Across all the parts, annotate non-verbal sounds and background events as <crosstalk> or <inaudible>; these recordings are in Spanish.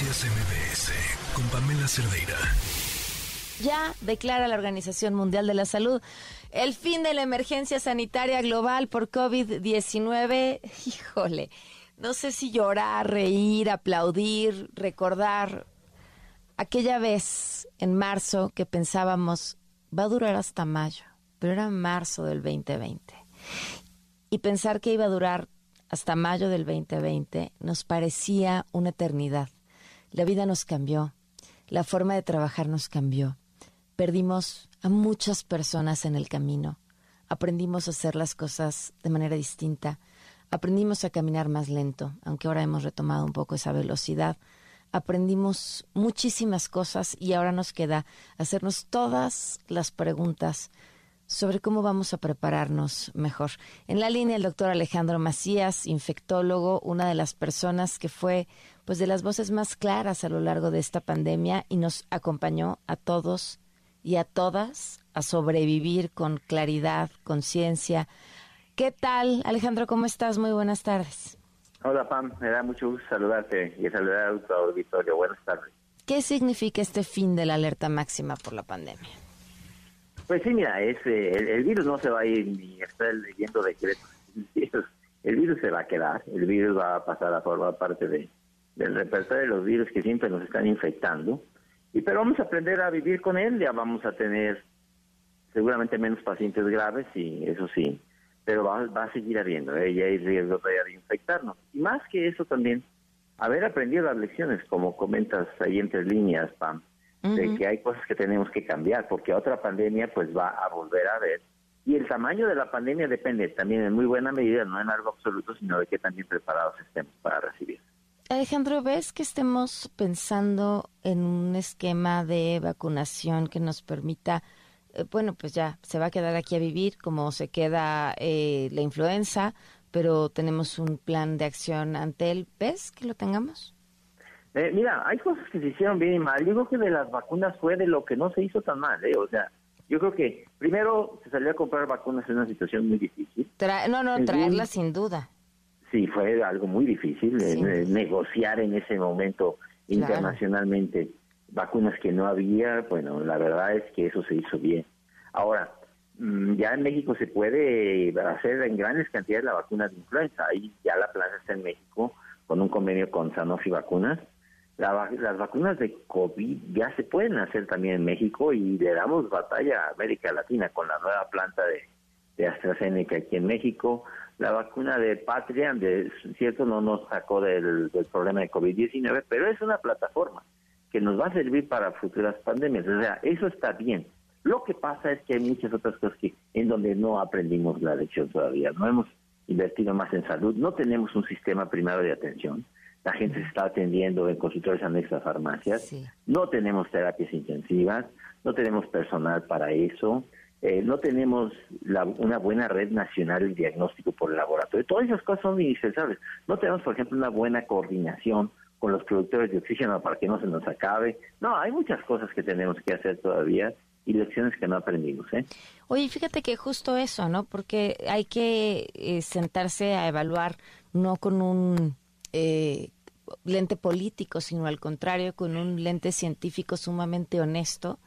Noticias MBS con Pamela Cerdeira. Ya declara la Organización Mundial de la Salud el fin de la emergencia sanitaria global por COVID-19. Híjole, no sé si llorar, reír, aplaudir, recordar aquella vez en marzo que pensábamos va a durar hasta mayo, pero era marzo del 2020. Y pensar que iba a durar hasta mayo del 2020 nos parecía una eternidad. La vida nos cambió, la forma de trabajar nos cambió. Perdimos a muchas personas en el camino. Aprendimos a hacer las cosas de manera distinta. Aprendimos a caminar más lento, aunque ahora hemos retomado un poco esa velocidad. Aprendimos muchísimas cosas y ahora nos queda hacernos todas las preguntas sobre cómo vamos a prepararnos mejor. En la línea el doctor Alejandro Macías, infectólogo, una de las personas que fue pues de las voces más claras a lo largo de esta pandemia y nos acompañó a todos y a todas a sobrevivir con claridad, conciencia. ¿Qué tal, Alejandro? ¿Cómo estás? Muy buenas tardes. Hola, Pam. Me da mucho gusto saludarte y saludar a tu auditorio. Buenas tardes. ¿Qué significa este fin de la alerta máxima por la pandemia? Pues sí, mira, es, eh, el, virus no se va a ir ni estar leyendo decretos. <laughs> El virus se va a quedar, el virus va a pasar a formar parte de, del repertorio de los virus que siempre nos están infectando. Y pero vamos a aprender a vivir con él, ya vamos a tener seguramente menos pacientes graves y eso sí, pero va, a seguir habiendo, ¿eh? ya hay riesgo de infectarnos. Y más que eso también, haber aprendido las lecciones, como comentas ahí entre líneas, Pam, de que hay cosas que tenemos que cambiar, porque otra pandemia pues va a volver a ver. Y el tamaño de la pandemia depende también en muy buena medida, no en algo absoluto, sino de qué también preparados estemos para recibir. Alejandro, ¿ves que estemos pensando en un esquema de vacunación que nos permita, eh, bueno, pues ya se va a quedar aquí a vivir como se queda eh, la influenza, pero tenemos un plan de acción ante él? ¿Ves que lo tengamos? Eh, mira, hay cosas que se hicieron bien y mal. Yo creo que de las vacunas fue de lo que no se hizo tan mal, ¿eh? O sea, yo creo que primero se salió a comprar vacunas en una situación muy difícil. no, no, traerlas sin duda. Sí, fue algo muy difícil eh, negociar en ese momento internacionalmente vacunas que no había. Bueno, la verdad es que eso se hizo bien. Ahora, mm, ya en México se puede hacer en grandes cantidades la vacuna de influenza. Ahí ya la plaza está en México con un convenio con Sanofi Vacunas las vacunas de COVID ya se pueden hacer también en México y le damos batalla a América Latina con la nueva planta de, de AstraZeneca aquí en México. La vacuna de Patria, de cierto, no nos sacó del, del problema de COVID-19, pero es una plataforma que nos va a servir para futuras pandemias. O sea, eso está bien. Lo que pasa es que hay muchas otras cosas que en donde no aprendimos la lección todavía. No hemos invertido más en salud, no tenemos un sistema primario de atención la gente se está atendiendo en consultorios anexos a farmacias, no tenemos terapias intensivas, no tenemos personal para eso, eh, no tenemos una buena red nacional de diagnóstico por el laboratorio. Todas esas cosas son indispensables. No tenemos, por ejemplo, una buena coordinación con los productores de oxígeno para que no se nos acabe. No, hay muchas cosas que tenemos que hacer todavía y lecciones que no aprendimos. ¿eh? Oye, fíjate que justo eso, ¿no? Porque hay que eh, sentarse a evaluar no con un eh, lente político, sino al contrario, con un lente científico sumamente honesto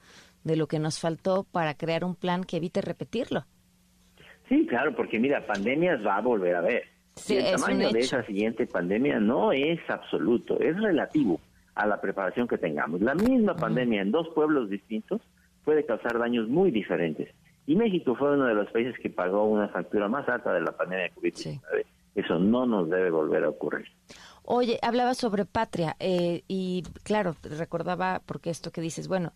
de lo que nos faltó para crear un plan que evite repetirlo. Sí, claro, porque mira, pandemias va a volver a ver. el tamaño de esa siguiente pandemia no es absoluto, es relativo a la preparación que tengamos. La misma pandemia en dos pueblos distintos puede causar daños muy diferentes. Y México fue uno de los países que pagó una factura más alta de la pandemia de COVID-19. Eso no nos debe volver a ocurrir. Oye, hablaba sobre patria eh, y claro, recordaba porque esto que dices, bueno,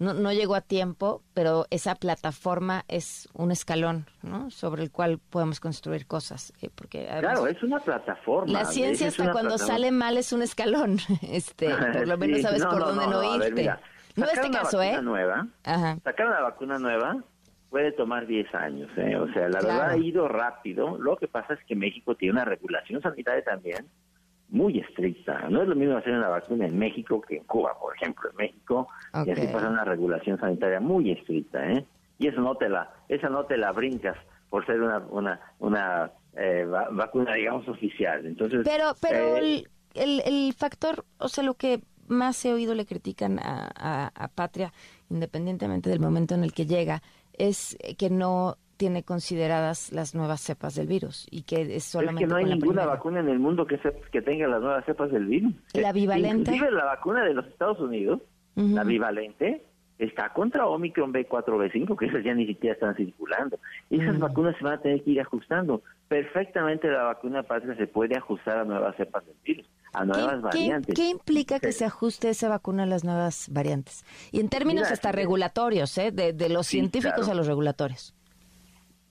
no, no llegó a tiempo, pero esa plataforma es un escalón, ¿no? Sobre el cual podemos construir cosas. Eh, porque claro, es una plataforma. La ciencia hasta cuando sale mal es un escalón. <laughs> Este, por lo <laughs> menos sabes por dónde no, irte. no este caso, ¿eh? Nueva, Sacar una vacuna nueva puede tomar 10 años, ¿eh? O sea, la verdad ha ido rápido. Lo que pasa es que México tiene una regulación sanitaria también muy estricta. No es lo mismo hacer una vacuna en México que en Cuba, por ejemplo. En México y así pasa una regulación sanitaria muy estricta, ¿eh? Y eso no te la, esa no te la brincas por ser una una una eh, vacuna, digamos, oficial. Entonces, pero pero eh, el, el, factor, o sea, lo que más he oído le critican a, a Patria, independientemente del momento en el que llega, es que no tiene consideradas las nuevas cepas del virus y que es solamente es que no hay ninguna vacuna en el mundo que, que tenga las nuevas cepas del virus. La bivalente. Inclusive la vacuna de los Estados Unidos, la bivalente, está contra Omicron B4, B5, que esas ya ni siquiera están circulando. Esas vacunas se van a tener que ir ajustando. Perfectamente la vacuna patria se puede ajustar a nuevas cepas del virus, a nuevas variantes. ¿qué, implica que se ajuste esa vacuna a las nuevas variantes? Y en términos hasta regulatorios, ¿eh? de, los científicos a los regulatorios.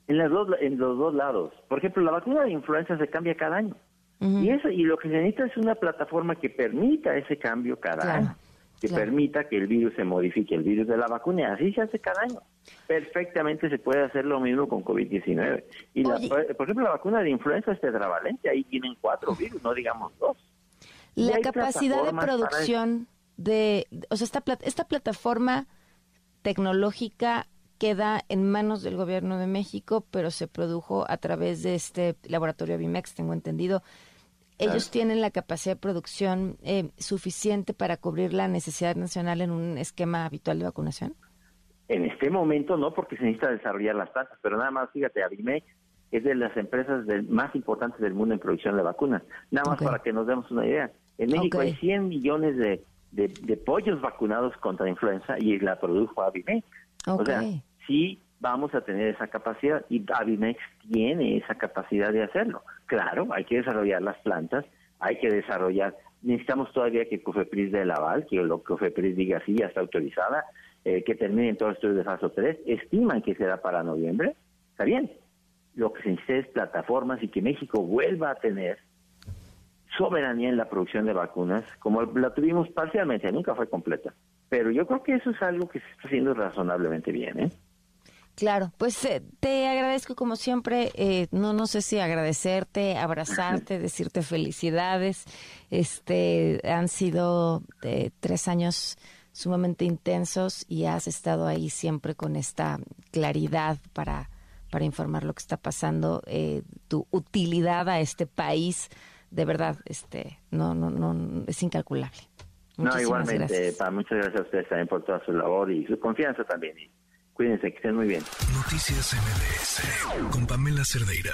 En, las dos, en los dos lados. Por ejemplo, la vacuna de influenza se cambia cada año. Y eso y lo que se necesita es una plataforma que permita ese cambio cada año que permita que el virus se modifique, el virus de la vacuna, así se hace cada año. Perfectamente se puede hacer lo mismo con COVID-19. Y la, por ejemplo, la vacuna de influenza es tetravalente, ahí tienen cuatro virus, no digamos dos. La capacidad de producción de, o sea, esta, esta plataforma tecnológica queda en manos del gobierno de México, pero se produjo a través de este laboratorio Bimex, tengo entendido. ¿Ellos tienen la capacidad de producción eh, suficiente para cubrir la necesidad nacional en un esquema habitual de vacunación? En este momento no, porque se necesita desarrollar las plantas, pero nada más, fíjate, Avimex es de las empresas más importantes del mundo en producción de vacunas. Nada más para que nos demos una idea. En México hay 100 millones de, de, pollos vacunados contra influenza y la produjo Avimex. O sea, sí vamos a tener esa capacidad y Avimex tiene esa capacidad de hacerlo. Claro, hay que desarrollar las plantas, hay que desarrollar, necesitamos todavía que COFEPRIS dé el aval, que lo COFEPRIS diga sí, ya está autorizada, eh, que termine todo esto de fase 3, estiman que será para noviembre, está bien. Lo que se necesita es plataformas y que México vuelva a tener soberanía en la producción de vacunas, como la tuvimos parcialmente, nunca fue completa. Pero yo creo que eso es algo que se está haciendo razonablemente bien, ¿eh? Claro, pues eh, te agradezco como siempre, eh, no no sé si agradecerte, abrazarte, <laughs> decirte felicidades. Este han sido eh, tres años sumamente intensos y has estado ahí siempre con esta claridad para para informar lo que está pasando, tu utilidad a este país, de verdad, este no no no es incalculable. no, igualmente, muchas gracias a ustedes también por toda su labor y su confianza también. Cuídense, que estén muy bien. Noticias MBS con Pamela Cerdeira.